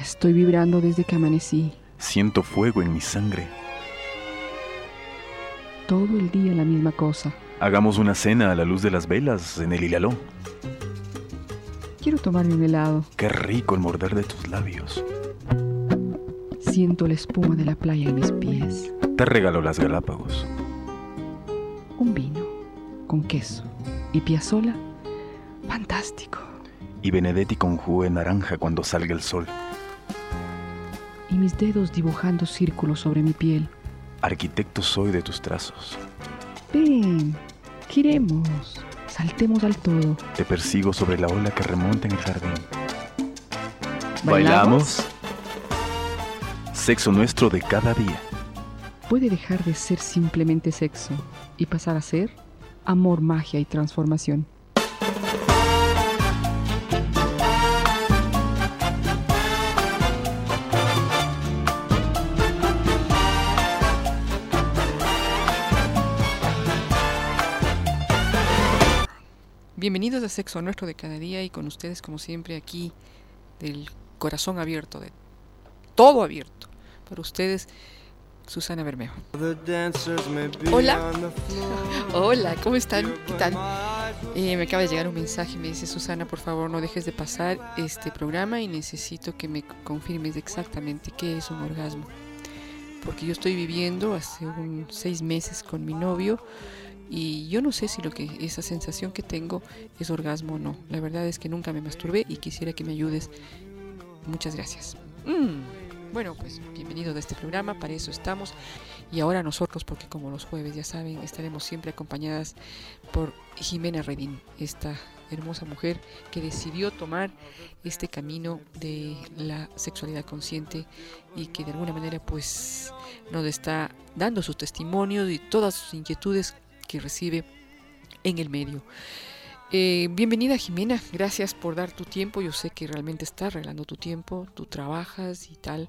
Estoy vibrando desde que amanecí. Siento fuego en mi sangre. Todo el día la misma cosa. Hagamos una cena a la luz de las velas en el hilaló. Quiero tomarme un helado. Qué rico el morder de tus labios. Siento la espuma de la playa en mis pies. Te regalo las Galápagos. Un vino con queso y piazola. Fantástico. Y Benedetti con jugo de naranja cuando salga el sol. Mis dedos dibujando círculos sobre mi piel. Arquitecto soy de tus trazos. Ven, giremos, saltemos al todo. Te persigo sobre la ola que remonta en el jardín. ¿Bailamos? Sexo nuestro de cada día. Puede dejar de ser simplemente sexo y pasar a ser amor, magia y transformación. Bienvenidos a Sexo Nuestro de cada día y con ustedes como siempre aquí del corazón abierto, de todo abierto. Para ustedes, Susana Bermejo. Hola. Hola, ¿cómo están? ¿Qué tal? Eh, me acaba de llegar un mensaje, me dice Susana, por favor no dejes de pasar este programa y necesito que me confirmes exactamente qué es un orgasmo. Porque yo estoy viviendo hace un seis meses con mi novio y yo no sé si lo que esa sensación que tengo es orgasmo o no. La verdad es que nunca me masturbé y quisiera que me ayudes. Muchas gracias. Mm, Bueno, pues bienvenido a este programa, para eso estamos. Y ahora nosotros, porque como los jueves ya saben, estaremos siempre acompañadas por Jimena Redín, esta hermosa mujer que decidió tomar este camino de la sexualidad consciente y que de alguna manera pues nos está dando sus testimonios y todas sus inquietudes que recibe en el medio. Eh, bienvenida Jimena, gracias por dar tu tiempo. Yo sé que realmente estás regalando tu tiempo, tú trabajas y tal,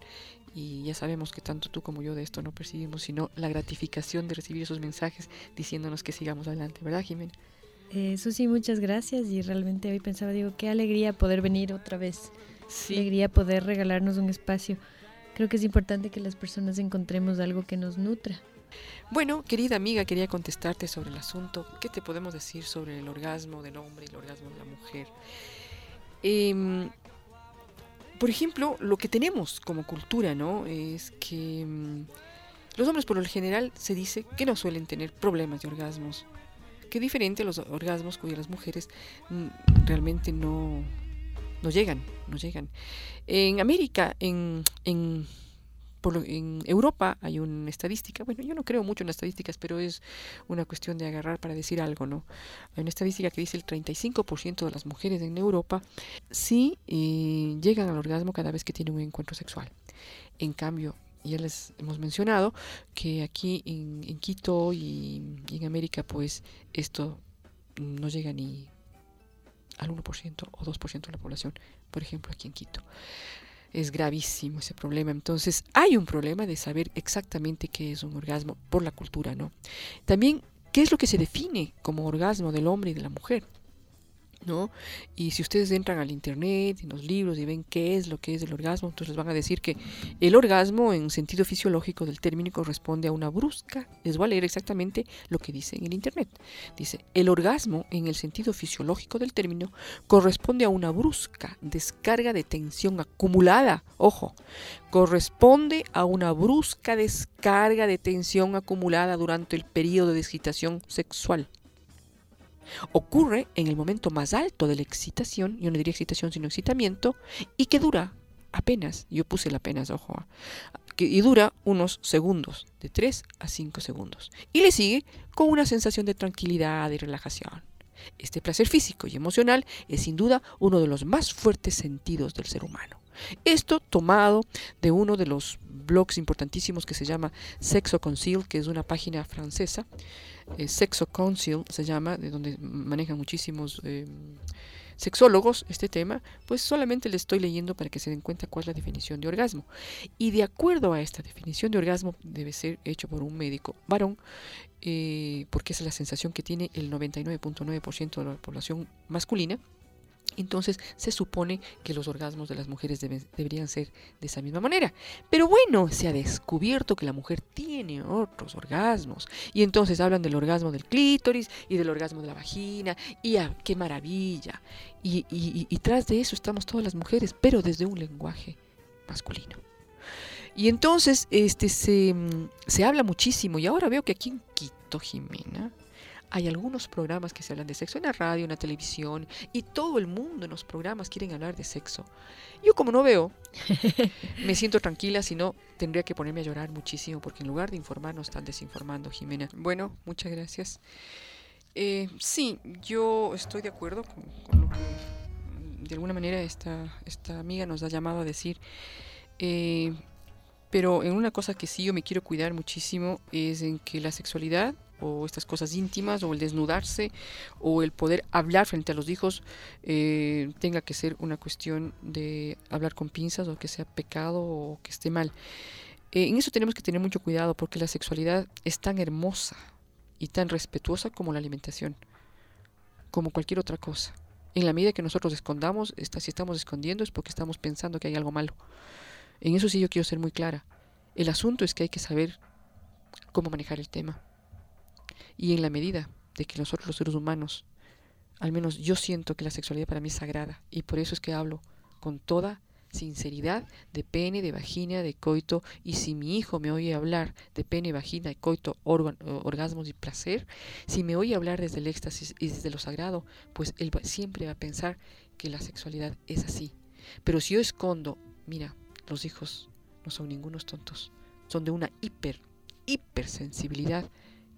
y ya sabemos que tanto tú como yo de esto no percibimos, sino la gratificación de recibir esos mensajes diciéndonos que sigamos adelante, ¿verdad Jimena? Eh, Susi, muchas gracias y realmente hoy pensaba, digo, qué alegría poder venir otra vez, alegría poder regalarnos un espacio. Creo que es importante que las personas encontremos algo que nos nutra. Bueno, querida amiga, quería contestarte sobre el asunto. ¿Qué te podemos decir sobre el orgasmo del hombre y el orgasmo de la mujer? Em, por ejemplo, lo que tenemos como cultura, ¿no? Es que mm, los hombres por lo general se dice que no suelen tener problemas de orgasmos. Que diferente a los orgasmos cuyas mujeres mm, realmente no, no llegan, no llegan. En América, en, en por en Europa hay una estadística, bueno, yo no creo mucho en las estadísticas, pero es una cuestión de agarrar para decir algo, ¿no? Hay una estadística que dice el 35% de las mujeres en Europa sí eh, llegan al orgasmo cada vez que tienen un encuentro sexual. En cambio, ya les hemos mencionado que aquí en, en Quito y, y en América, pues esto no llega ni al 1% o 2% de la población, por ejemplo, aquí en Quito es gravísimo ese problema. Entonces, hay un problema de saber exactamente qué es un orgasmo por la cultura, ¿no? También, ¿qué es lo que se define como orgasmo del hombre y de la mujer? ¿No? Y si ustedes entran al internet, en los libros y ven qué es lo que es el orgasmo, entonces les van a decir que el orgasmo en sentido fisiológico del término corresponde a una brusca. Les voy a leer exactamente lo que dice en el internet. Dice, el orgasmo en el sentido fisiológico del término corresponde a una brusca descarga de tensión acumulada. Ojo, corresponde a una brusca descarga de tensión acumulada durante el periodo de excitación sexual. Ocurre en el momento más alto de la excitación, yo no diría excitación sino excitamiento, y que dura apenas, yo puse el apenas, ojo, ah, y dura unos segundos, de 3 a 5 segundos. Y le sigue con una sensación de tranquilidad y relajación. Este placer físico y emocional es sin duda uno de los más fuertes sentidos del ser humano. Esto tomado de uno de los blogs importantísimos que se llama Sexo Concil, que es una página francesa. Eh, Sexo Concil se llama, de donde manejan muchísimos eh, sexólogos este tema, pues solamente le estoy leyendo para que se den cuenta cuál es la definición de orgasmo. Y de acuerdo a esta definición de orgasmo, debe ser hecho por un médico varón, eh, porque esa es la sensación que tiene el 99.9% de la población masculina. Entonces se supone que los orgasmos de las mujeres deberían ser de esa misma manera. Pero bueno, se ha descubierto que la mujer tiene otros orgasmos. Y entonces hablan del orgasmo del clítoris y del orgasmo de la vagina. Y qué maravilla. Y, y, tras de eso estamos todas las mujeres, pero desde un lenguaje masculino. Y entonces este, se, mm, se habla muchísimo. Y ahora veo que aquí en Quito, Jimena, hay algunos programas que se hablan de sexo en la radio, en la televisión, y todo el mundo en los programas quieren hablar de sexo. Yo como no veo, me siento tranquila, si no tendría que ponerme a llorar muchísimo, porque en lugar de informar nos están desinformando, Jimena. Bueno, muchas gracias. Eh, sí, yo estoy de acuerdo con, lo que de alguna manera esta, esta amiga nos ha llamado a decir. Eh, pero en una cosa que sí yo me quiero cuidar muchísimo es en que la sexualidad o estas cosas íntimas o el desnudarse o el poder hablar frente a los hijos eh, tenga que ser una cuestión de hablar con pinzas o que sea pecado o que esté mal. Eh, en eso tenemos que tener mucho cuidado porque la sexualidad es tan hermosa y tan respetuosa como la alimentación, como cualquier otra cosa. En la medida que nosotros escondamos, si estamos escondiendo es porque estamos pensando que hay algo malo. En eso sí yo quiero ser muy clara. El asunto es que hay que saber cómo manejar el tema. Y en la medida de que nosotros los seres humanos, al menos yo siento que la sexualidad para mí es sagrada y por eso es que hablo con toda sinceridad de pene, de vagina, de coito y si mi hijo me oye hablar de pene, vagina, coito, orgasmos y placer, si me oye hablar desde el éxtasis y desde lo sagrado, pues él siempre va a pensar que la sexualidad es así. Pero si yo escondo, mira, los hijos no son ningunos tontos, son de una hiper, hipersensibilidad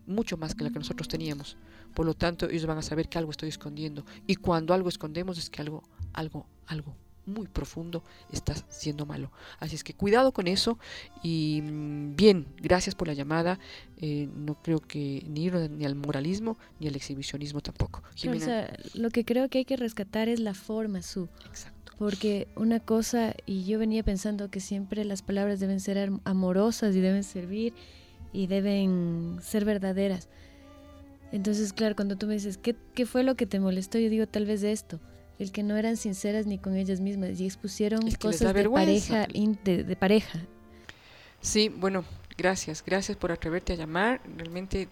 mucho más que la que nosotros teníamos. Por lo tanto, ellos van a saber que algo estoy escondiendo. Y cuando algo escondemos es que algo, algo, algo muy profundo está siendo malo. Así es que cuidado con eso. Y mm, bien, gracias por la llamada. Eh, no creo que ni ir ni al moralismo ni al exhibicionismo tampoco. lo que creo que hay que rescatar es la forma, su. Exacto. Porque una cosa, y yo venía pensando que siempre las palabras deben ser amorosas y deben servir y deben ser verdaderas. Entonces, claro, cuando tú me dices, ¿qué, ¿qué, fue lo que te molestó? Yo digo, tal vez esto, el que no eran sinceras ni con ellas mismas y expusieron cosas de pareja, de, pareja. Sí, bueno, gracias, gracias por atreverte a llamar. Realmente,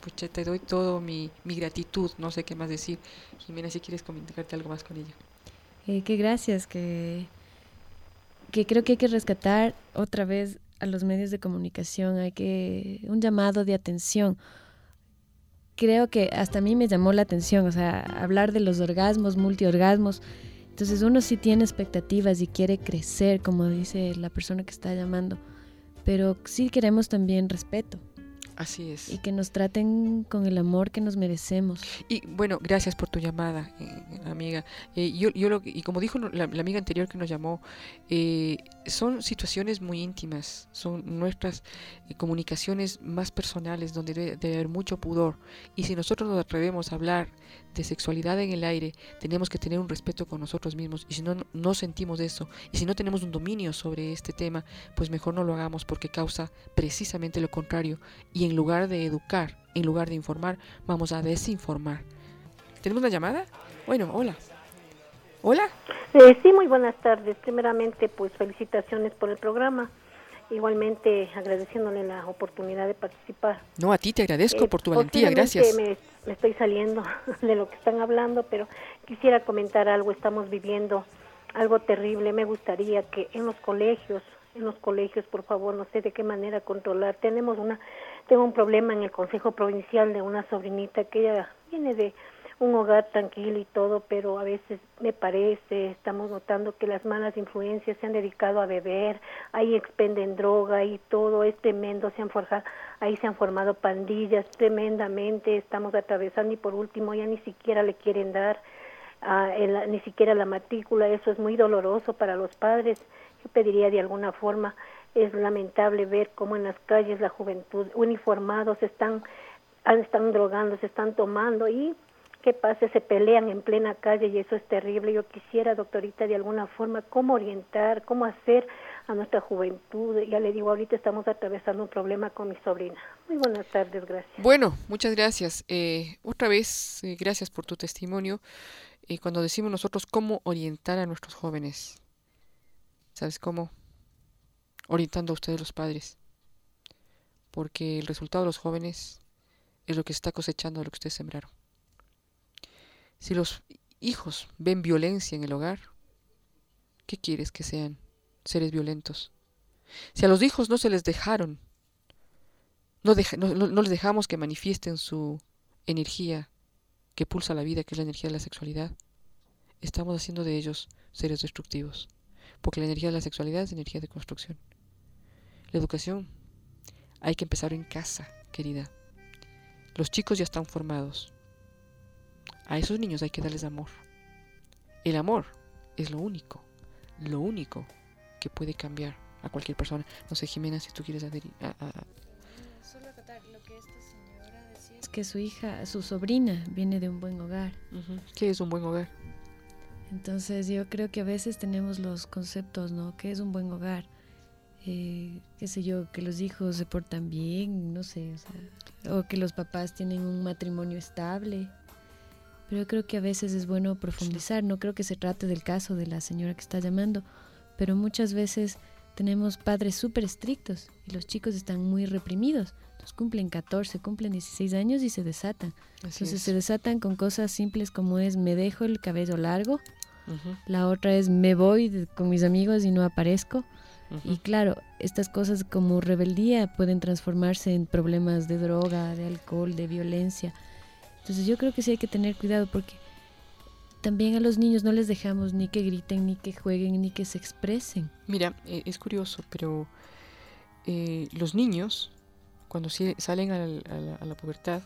pues te doy todo mi, mi gratitud, no sé qué más decir. Jimena, si quieres comentarte algo más con ella. Eh, qué gracias, que, que creo que hay que rescatar otra vez a los medios de comunicación, hay que un llamado de atención. Creo que hasta a mí me llamó la atención, o sea, hablar de los orgasmos, multiorgasmos. Entonces uno sí tiene expectativas y quiere crecer, como dice la persona que está llamando, pero sí queremos también respeto. Así es. Y que nos traten con el amor que nos merecemos. Y bueno, gracias por tu llamada, eh, amiga. Eh, yo, yo lo, y como dijo la, amiga anterior que nos llamó, eh, son situaciones muy íntimas, son nuestras comunicaciones más personales, donde debe, haber mucho pudor. Y si nosotros nos atrevemos a hablar de sexualidad en el aire, tenemos que tener un respeto con nosotros mismos. Y si no, no sentimos eso, y si no tenemos un dominio sobre este tema, pues mejor no lo hagamos porque causa precisamente lo contrario. Y en lugar de educar, en lugar de informar, vamos a desinformar. ¿Tenemos una llamada? Bueno, hola. Hola. Eh, sí, muy buenas tardes. Primeramente, pues felicitaciones por el programa. Igualmente agradeciéndole la oportunidad de participar. No, a ti te agradezco por tu valentía, gracias. Me, me estoy saliendo de lo que están hablando, pero quisiera comentar algo. Estamos viviendo algo terrible. Me gustaría que en los colegios, en los colegios, por favor, no sé de qué manera controlar. Tenemos una tengo un problema en el Consejo Provincial de una sobrinita que ella viene de un hogar tranquilo y todo, pero a veces me parece, estamos notando que las malas influencias se han dedicado a beber, ahí expenden droga y todo es tremendo, se han forjado, ahí se han formado pandillas tremendamente, estamos atravesando y por último ya ni siquiera le quieren dar ah, ni siquiera la matrícula, eso es muy doloroso para los padres. Yo pediría de alguna forma es lamentable ver cómo en las calles la juventud uniformados están están drogando, se están tomando y qué pasa, se pelean en plena calle y eso es terrible. Yo quisiera, doctorita, de alguna forma, cómo orientar, cómo hacer a nuestra juventud. Ya le digo, ahorita estamos atravesando un problema con mi sobrina. Muy buenas tardes, gracias. Bueno, muchas gracias. Eh, otra vez, eh, gracias por tu testimonio. eh, cuando decimos nosotros cómo orientar a nuestros jóvenes, ¿sabes cómo? Orientando a ustedes los padres. Porque el resultado de los jóvenes es lo que está cosechando lo que ustedes sembraron. Si los hijos ven violencia en el hogar, ¿qué quieres que sean? Seres violentos. Si a los hijos no se les dejaron, no, no, les dejamos que manifiesten su energía que pulsa la vida, que es la energía de la sexualidad, estamos haciendo de ellos seres destructivos. Porque la energía de la sexualidad es energía de construcción. La educación hay que empezar en casa, querida. Los chicos ya están formados. A esos niños hay que darles amor. El amor es lo único, lo único que puede cambiar a cualquier persona. No sé, Jimena, si tú quieres adherir. A, Solo acotar lo que esta señora decía es que su hija, su sobrina, viene de un buen hogar. ¿Qué es un buen hogar? Entonces yo creo que a veces tenemos los conceptos, ¿no? ¿Qué es un buen hogar? Eh, qué sé yo, que los hijos se portan bien, no sé, o, que los papás tienen un matrimonio estable. Pero yo creo que a veces es bueno profundizar, no creo que se trate del caso de la señora que está llamando, pero muchas veces tenemos padres súper estrictos y los chicos están muy reprimidos. Entonces cumplen 14, cumplen 16 años y se desatan. Entonces se desatan con cosas simples como es me dejo el cabello largo, la otra es me voy con mis amigos y no aparezco. Y claro, estas cosas como rebeldía pueden transformarse en problemas de droga, de alcohol, de violencia. Entonces yo creo que sí hay que tener cuidado porque también a los niños no les dejamos ni que griten, ni que jueguen, ni que se expresen. Mira, eh, es curioso, pero eh, los niños, cuando salen a la, a la, pubertad,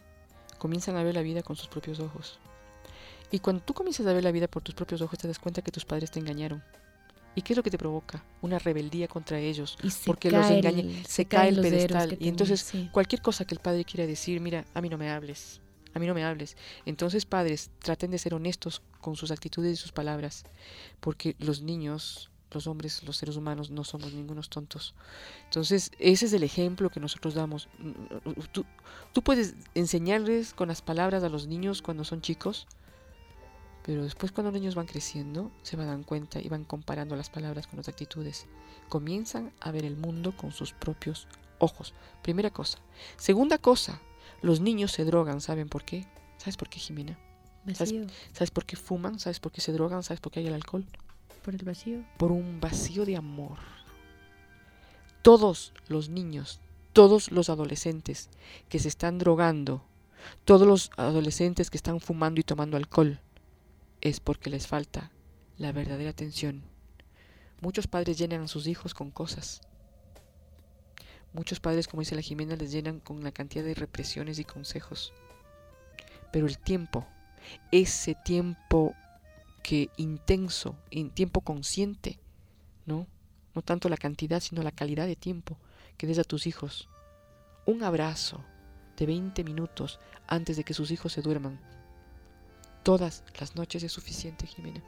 comienzan a ver la vida con sus propios ojos. Y cuando tú comienzas a ver la vida por tus propios ojos, te das cuenta que tus padres te engañaron. ¿Y qué es lo que te provoca? Una rebeldía contra ellos. porque los engañan, se, cae el pedestal. Y entonces, cualquier cosa que el padre quiera decir, mira, a mí no me hables a mí no me hables. Entonces, padres, traten de ser honestos con sus actitudes y sus palabras, porque los niños, los hombres, los seres humanos, no somos ningunos tontos. Entonces, ese es el ejemplo que nosotros damos. Tú, puedes enseñarles con las palabras a los niños cuando son chicos, pero después cuando los niños van creciendo, se van a dar cuenta y van comparando las palabras con las actitudes. Comienzan a ver el mundo con sus propios ojos. Primera cosa. Segunda cosa, los niños se drogan, ¿saben por qué? ¿Sabes por qué, Jimena? ¿Sabes, por qué fuman? ¿Sabes por qué se drogan? ¿Sabes por qué hay el alcohol? Por el vacío. Por un vacío de amor. Todos los niños, todos los adolescentes que se están drogando, todos los adolescentes que están fumando y tomando alcohol, es porque les falta la verdadera atención. Muchos padres llenan a sus hijos con cosas, Muchos padres, como dice la Jimena, les llenan con la cantidad de represiones y consejos. Pero el tiempo, ese tiempo que intenso, en tiempo consciente, ¿no? No tanto la cantidad, sino la calidad de tiempo que des a tus hijos. Un abrazo de 20 minutos antes de que sus hijos se duerman. Todas las noches es suficiente, Jimena.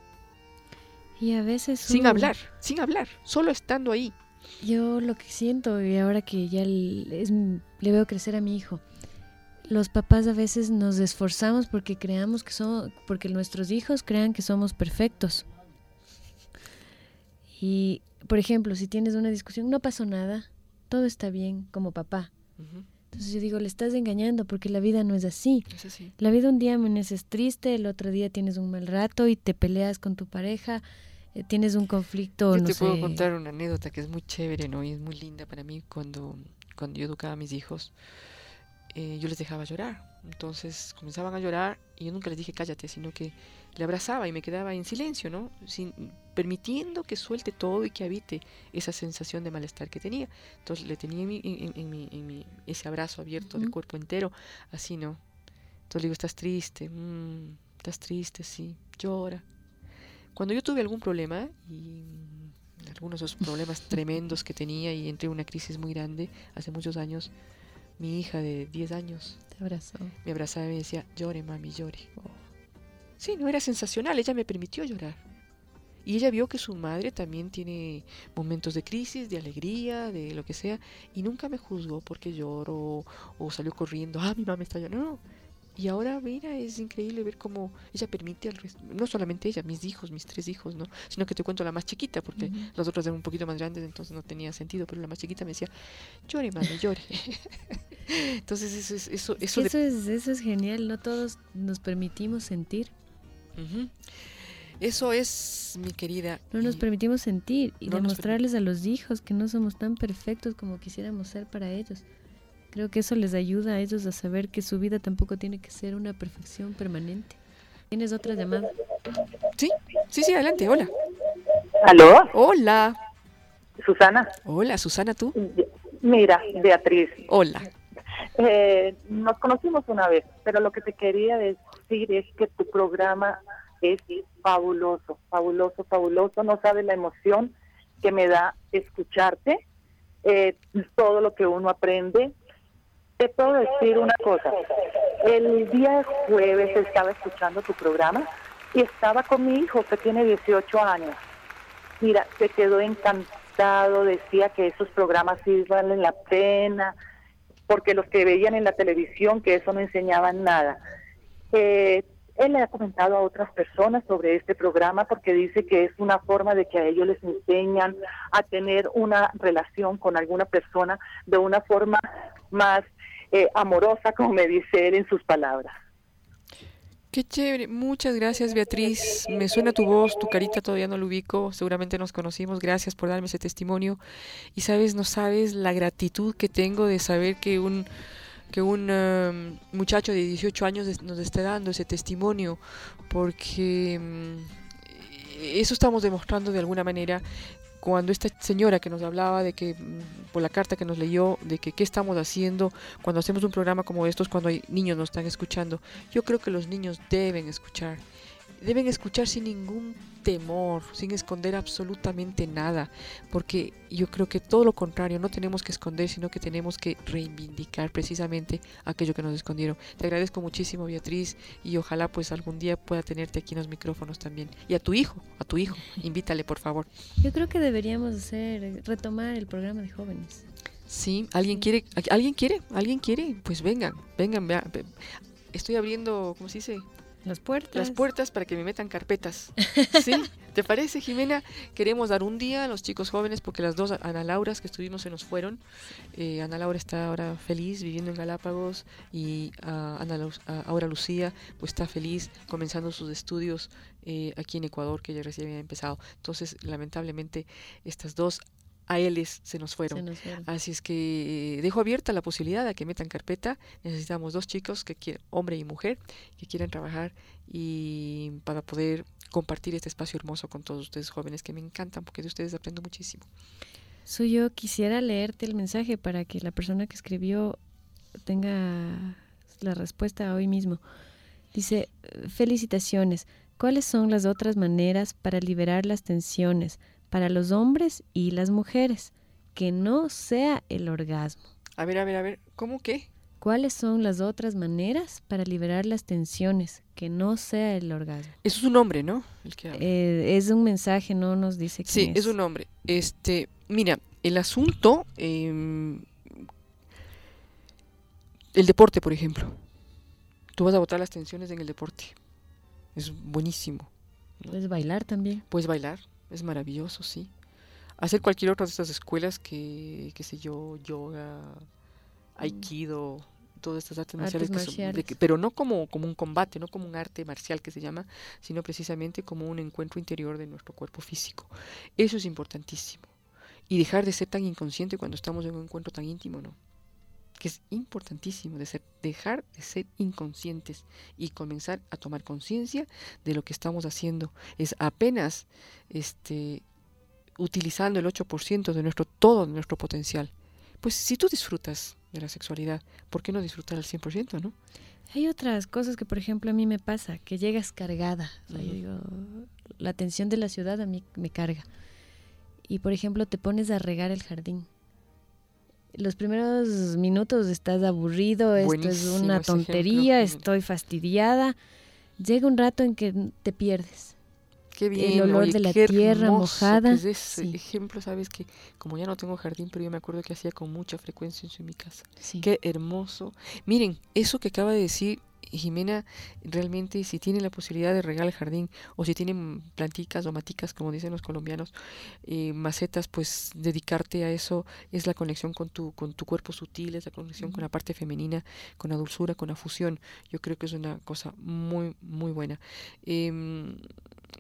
Y a veces... Sin hablar, sin hablar, solo estando ahí, yo lo que siento, y ahora que ya le veo crecer a mi hijo, los papás a veces nos esforzamos porque creamos que somos, porque nuestros hijos crean que somos perfectos. Y, por ejemplo, si tienes una discusión, no pasó nada, todo está bien como papá. Entonces yo digo, le estás engañando porque la vida no es así. Es así. La vida un día amaneces triste, el otro día tienes un mal rato y te peleas con tu pareja tienes un conflicto. Yo te puedo contar una anécdota que es muy chévere, ¿no? Y es muy linda para mí cuando, cuando yo educaba a mis hijos. Eh, yo les dejaba llorar. Entonces comenzaban a llorar y yo nunca les dije cállate, sino que le abrazaba y me quedaba en silencio, ¿no? Sin, permitiendo que suelte todo y que habite esa sensación de malestar que tenía. Entonces le tenía en, mi, en, mi, en mi, ese abrazo abierto de cuerpo entero, así, ¿no? Entonces le digo, estás triste, mm, estás triste, sí, llora. Cuando yo tuve algún problema y algunos de esos problemas tremendos que tenía y entré en una crisis muy grande hace muchos años, mi hija de 10 años Te abrazó. me abrazaba y me decía, llore mami, llore. Sí, no era sensacional, ella me permitió llorar. Y ella vio que su madre también tiene momentos de crisis, de alegría, de lo que sea, y nunca me juzgó porque lloro o, salió corriendo, ah, mi mamá está llorando. No, Y ahora, mira, es increíble ver cómo ella permite al resto, no solamente ella, mis hijos, mis tres hijos, ¿no? Sino que te cuento la más chiquita, porque las otras eran un poquito más grandes, entonces no tenía sentido, pero la más chiquita me decía, llore, madre, llore. entonces eso es... Eso, eso, eso, es, eso es genial, no todos nos permitimos sentir. Eso es, mi querida. No nos permitimos sentir y demostrarles a los hijos que no somos tan perfectos como quisiéramos ser para ellos. Creo que eso les ayuda a ellos a saber que su vida tampoco tiene que ser una perfección permanente. ¿Tienes otra llamada? Sí, sí, sí, adelante, hola. ¿Aló? Hola. Susana. Hola, Susana, ¿tú? Mira, Beatriz. Hola. Eh, nos conocimos una vez, pero lo que te quería decir es que tu programa es fabuloso, fabuloso, fabuloso. No sabes la emoción que me da escucharte, eh, todo lo que uno aprende te puedo decir una cosa. El día jueves estaba escuchando tu programa y estaba con mi hijo que tiene 18 años. Mira, se quedó encantado, decía que esos programas sí valen la pena, porque los que veían en la televisión que eso no enseñaban nada. Eh, él le ha comentado a otras personas sobre este programa porque dice que es una forma de que a ellos les enseñan a tener una relación con alguna persona de una forma más eh, amorosa, como me dice él en sus palabras. Qué chévere, muchas gracias Beatriz. Me suena tu voz, tu carita todavía no lo ubico, seguramente nos conocimos. Gracias por darme ese testimonio. Y sabes, no sabes la gratitud que tengo de saber que un que un um, muchacho de 18 años nos esté dando ese testimonio, porque mm, eso estamos demostrando de alguna manera cuando esta señora que nos hablaba de que, mm, por la carta que nos leyó, de que qué estamos haciendo cuando hacemos un programa como estos, cuando hay niños nos están escuchando, yo creo que los niños deben escuchar, deben escuchar sin ningún temor, sin esconder absolutamente nada, porque yo creo que todo lo contrario, no tenemos que esconder, sino que tenemos que reivindicar precisamente aquello que nos escondieron. Te agradezco muchísimo, Beatriz, y ojalá pues algún día pueda tenerte aquí en los micrófonos también. Y a tu hijo, a tu hijo, invítale por favor. Yo creo que deberíamos hacer, retomar el programa de jóvenes. Sí, ¿alguien quiere? ¿Alguien quiere? ¿Alguien quiere? Pues vengan, vengan, vean. Estoy abriendo, ¿cómo se dice? Las puertas. Las puertas para que me metan carpetas. ¿Sí? ¿Te parece, Jimena? Queremos dar un día a los chicos jóvenes porque las dos Ana Lauras que estuvimos se nos fueron. Eh, Ana Laura está ahora feliz viviendo en Galápagos y uh, Ana ahora Lucía pues está feliz comenzando sus estudios eh, aquí en Ecuador que ya recién había empezado. Entonces, lamentablemente, estas dos a ellos se nos, fueron. Así es que dejo abierta la posibilidad de que metan carpeta. Necesitamos dos chicos, que quieren, hombre y mujer, que quieran trabajar y para poder compartir este espacio hermoso con todos ustedes jóvenes que me encantan porque de ustedes aprendo muchísimo. Soy yo quisiera leerte el mensaje para que la persona que escribió tenga la respuesta hoy mismo. Dice, felicitaciones. ¿Cuáles son las otras maneras para liberar las tensiones? Para los hombres y las mujeres, que no sea el orgasmo. A ver, a ver, a ver, ¿cómo qué? ¿Cuáles son las otras maneras para liberar las tensiones que no sea el orgasmo? Eso es un hombre, ¿no? Eh, es un mensaje, no nos dice quién Sí, es. un hombre. Este, mira, el asunto, em, el deporte, por ejemplo. Tú vas a botar las tensiones en el deporte. Es buenísimo. Puedes bailar también. Puedes bailar, es maravilloso, sí. Hacer cualquier otra de estas escuelas que, qué sé yo, yoga, aikido, todas estas artes, marciales, pero no como, como un combate, no como un arte marcial que se llama, sino precisamente como un encuentro interior de nuestro cuerpo físico. Eso es importantísimo. Y dejar de ser tan inconsciente cuando estamos en un encuentro tan íntimo, ¿no? Que es importantísimo, de ser, dejar de ser inconscientes y comenzar a tomar conciencia de lo que estamos haciendo. Es apenas este, utilizando el 8% de nuestro, todo nuestro potencial. Pues si tú disfrutas de la sexualidad, ¿por qué no disfrutar al 100%, no? Hay otras cosas que, por ejemplo, a mí me pasa, que llegas cargada. la tensión de la ciudad a mí me carga. Y, por ejemplo, te pones a regar el jardín los primeros minutos estás aburrido, esto es una tontería, estoy fastidiada. Llega un rato en que te pierdes. Qué bien, el olor de la tierra mojada. es ese ejemplo, sabes que como ya no tengo jardín, pero yo me acuerdo que hacía con mucha frecuencia en mi casa. Qué hermoso. Miren, eso que acaba de decir Jimena, realmente si tiene la posibilidad de regar el jardín o si tienen planticas o maticas, como dicen los colombianos, eh, macetas, pues dedicarte a eso es la conexión con tu, con tu cuerpo sutil, es la conexión con la parte femenina, con la dulzura, con la fusión. Yo creo que es una cosa muy, muy buena. Em,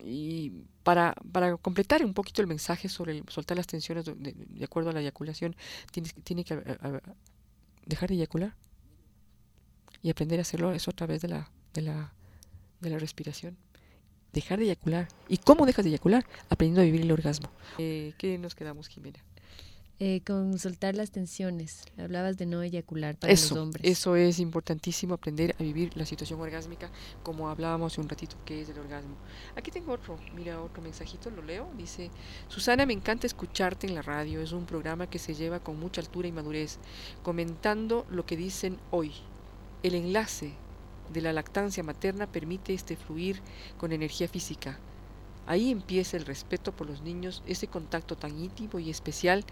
y para, para completar un poquito el mensaje sobre soltar las tensiones de, acuerdo a la eyaculación, tienes, tiene que dejar de eyacular y aprender a hacerlo eso a través de la, de la, de la respiración. Dejar de eyacular. ¿Y cómo dejas de eyacular? Aprendiendo a vivir el orgasmo. Eh, ¿Qué nos quedamos, Jimena? Eh, con soltar las tensiones. Hablabas de no eyacular para los hombres. Eso es importantísimo, aprender a vivir la situación orgásmica, como hablábamos un ratito, que es el orgasmo. Aquí tengo otro, mira, otro mensajito, lo leo. Dice, Susana, me encanta escucharte en la radio. Es un programa que se lleva con mucha altura y madurez, comentando lo que dicen hoy. El enlace de la lactancia materna permite este fluir con energía física Ahí empieza el respeto por los niños, ese contacto tan íntimo y especial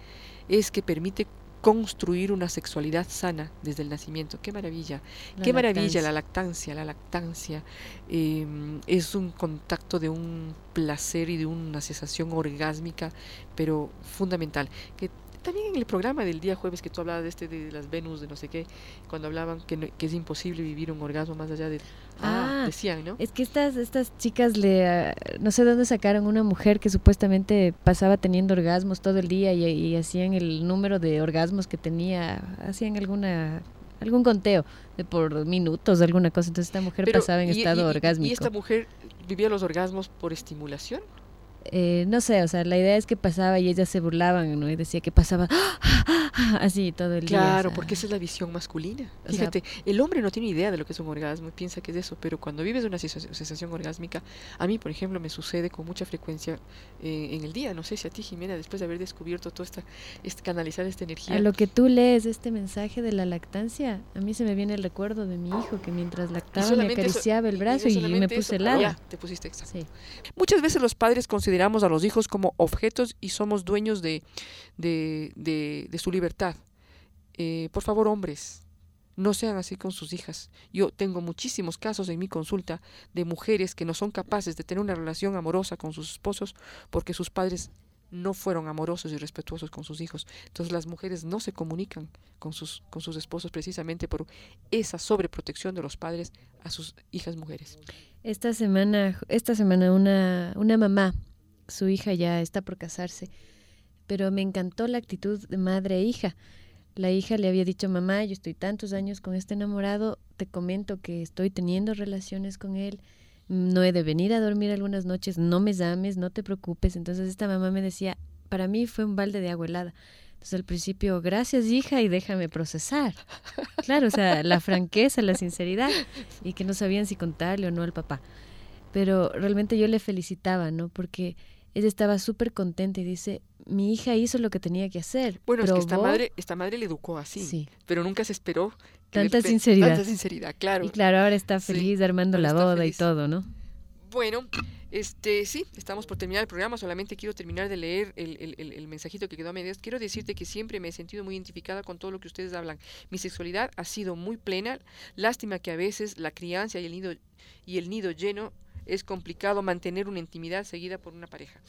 es que permite construir una sexualidad sana desde el nacimiento. Qué maravilla, qué maravilla la lactancia, la lactancia em, es un contacto de un placer y de una sensación orgásmica, pero fundamental, que también en el programa del día jueves que tú hablabas de este de las Venus, de no sé qué, cuando hablaban que, que es imposible vivir un orgasmo más allá de... Ah, ah, decían, ¿no? Es que estas, estas chicas le... Ah, no sé dónde sacaron una mujer que supuestamente pasaba teniendo orgasmos todo el día y, hacían el número de orgasmos que tenía, hacían alguna algún conteo de por minutos, alguna cosa. Entonces esta mujer pasaba en estado orgásmico. ¿Y esta mujer vivía los orgasmos por estimulación? Eh, no sé, o sea, la idea es que pasaba y ellas se burlaban, ¿no? Y decía que pasaba así todo el día. Claro, porque esa es la visión masculina. Fíjate, el hombre no tiene idea de lo que es un orgasmo, piensa que es eso, pero cuando vives una sensación orgásmica, a mí, por ejemplo, me sucede con mucha frecuencia eh, en el día. No sé si a ti, Jimena, después de haber descubierto todo esta, este, canalizar esta energía. A lo que tú lees este mensaje de la lactancia, a mí se me viene el recuerdo de mi hijo que mientras lactaba me acariciaba el brazo y, me puse helado. Ya, te pusiste exacto. Muchas veces los padres consideramos a los hijos como objetos y somos dueños de, de, su libertad. Eh, por favor, hombres, no sean así con sus hijas. Yo tengo muchísimos casos en mi consulta de mujeres que no son capaces de tener una relación amorosa con sus esposos porque sus padres no fueron amorosos y respetuosos con sus hijos. Entonces las mujeres no se comunican con sus, con sus esposos precisamente por esa sobreprotección de los padres a sus hijas mujeres. Esta semana, esta semana una, una mamá su hija ya está por casarse, pero me encantó la actitud de madre e hija. La hija le había dicho, mamá, yo estoy tantos años con este enamorado, te comento que estoy teniendo relaciones con él, no he de venir a dormir algunas noches, no me llames, no te preocupes. Entonces esta mamá me decía, para mí fue un balde de agua helada. Entonces al principio, gracias hija y déjame procesar. Claro, o sea, la franqueza, la sinceridad y que no sabían si contarle o no al papá. Pero realmente yo le felicitaba, ¿no? Porque ella estaba súper contenta y dice, mi hija hizo lo que tenía que hacer. Bueno, es que esta madre, esta madre le educó así, pero nunca se esperó. Tanta sinceridad. Tanta sinceridad, claro. Y claro, ahora está feliz armando la boda y todo, ¿no? Bueno, este sí, estamos por terminar el programa, solamente quiero terminar de leer el, el, el, mensajito que quedó a medias. Quiero decirte que siempre me he sentido muy identificada con todo lo que ustedes hablan. Mi sexualidad ha sido muy plena, lástima que a veces la crianza y el nido, y el nido lleno es complicado mantener una intimidad seguida por una pareja.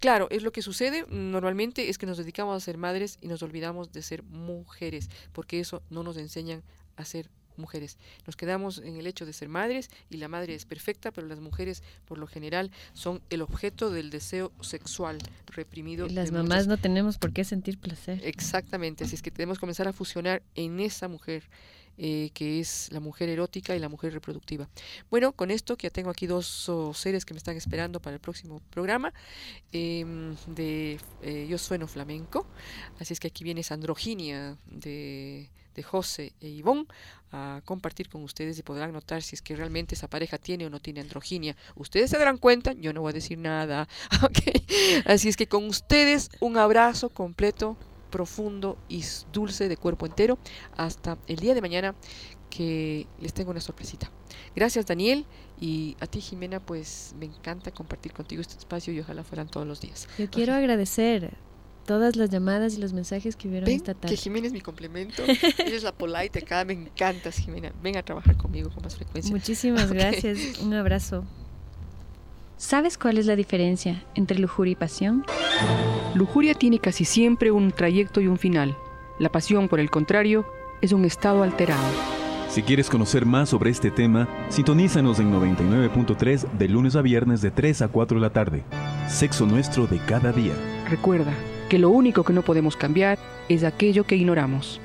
Claro, es lo que sucede normalmente es que nos dedicamos a ser madres y nos olvidamos de ser mujeres, porque eso no nos enseñan a ser mujeres. Nos quedamos en el hecho de ser madres y la madre es perfecta, pero las mujeres por lo general son el objeto del deseo sexual reprimido. Y las mamás no tenemos por qué sentir placer. Exactamente, así es que tenemos que comenzar a fusionar en esa mujer eh, que es la mujer erótica y la mujer reproductiva. Bueno, con esto que ya tengo aquí dos seres que me están esperando para el próximo programa em, de eh, Yo Sueno Flamenco, así es que aquí viene Sandroginia de, de José e Ivonne a compartir con ustedes y podrán notar si es que realmente esa pareja tiene o no tiene androginia. Ustedes se darán cuenta, yo no voy a decir nada. Así es que con ustedes un abrazo completo profundo y dulce de cuerpo entero. Hasta el día de mañana que les tengo una sorpresita. Gracias Daniel y a ti Jimena, pues me encanta compartir contigo este espacio y ojalá fueran todos los días. Yo quiero agradecer todas las llamadas y los mensajes que hubieron esta tarde. Que Jimena es mi complemento. Ella es la polite acá. Me encantas, Jimena. Ven a trabajar conmigo con más frecuencia. Muchísimas gracias. Un abrazo. ¿Sabes cuál es la diferencia entre lujuria y pasión? Lujuria tiene casi siempre un trayecto y un final. La pasión, por el contrario, es un estado alterado. Si quieres conocer más sobre este tema, sintonízanos en 99.3 de lunes a viernes de 3 a 4 de la tarde. Sexo nuestro de cada día. Recuerda que lo único que no podemos cambiar es aquello que ignoramos.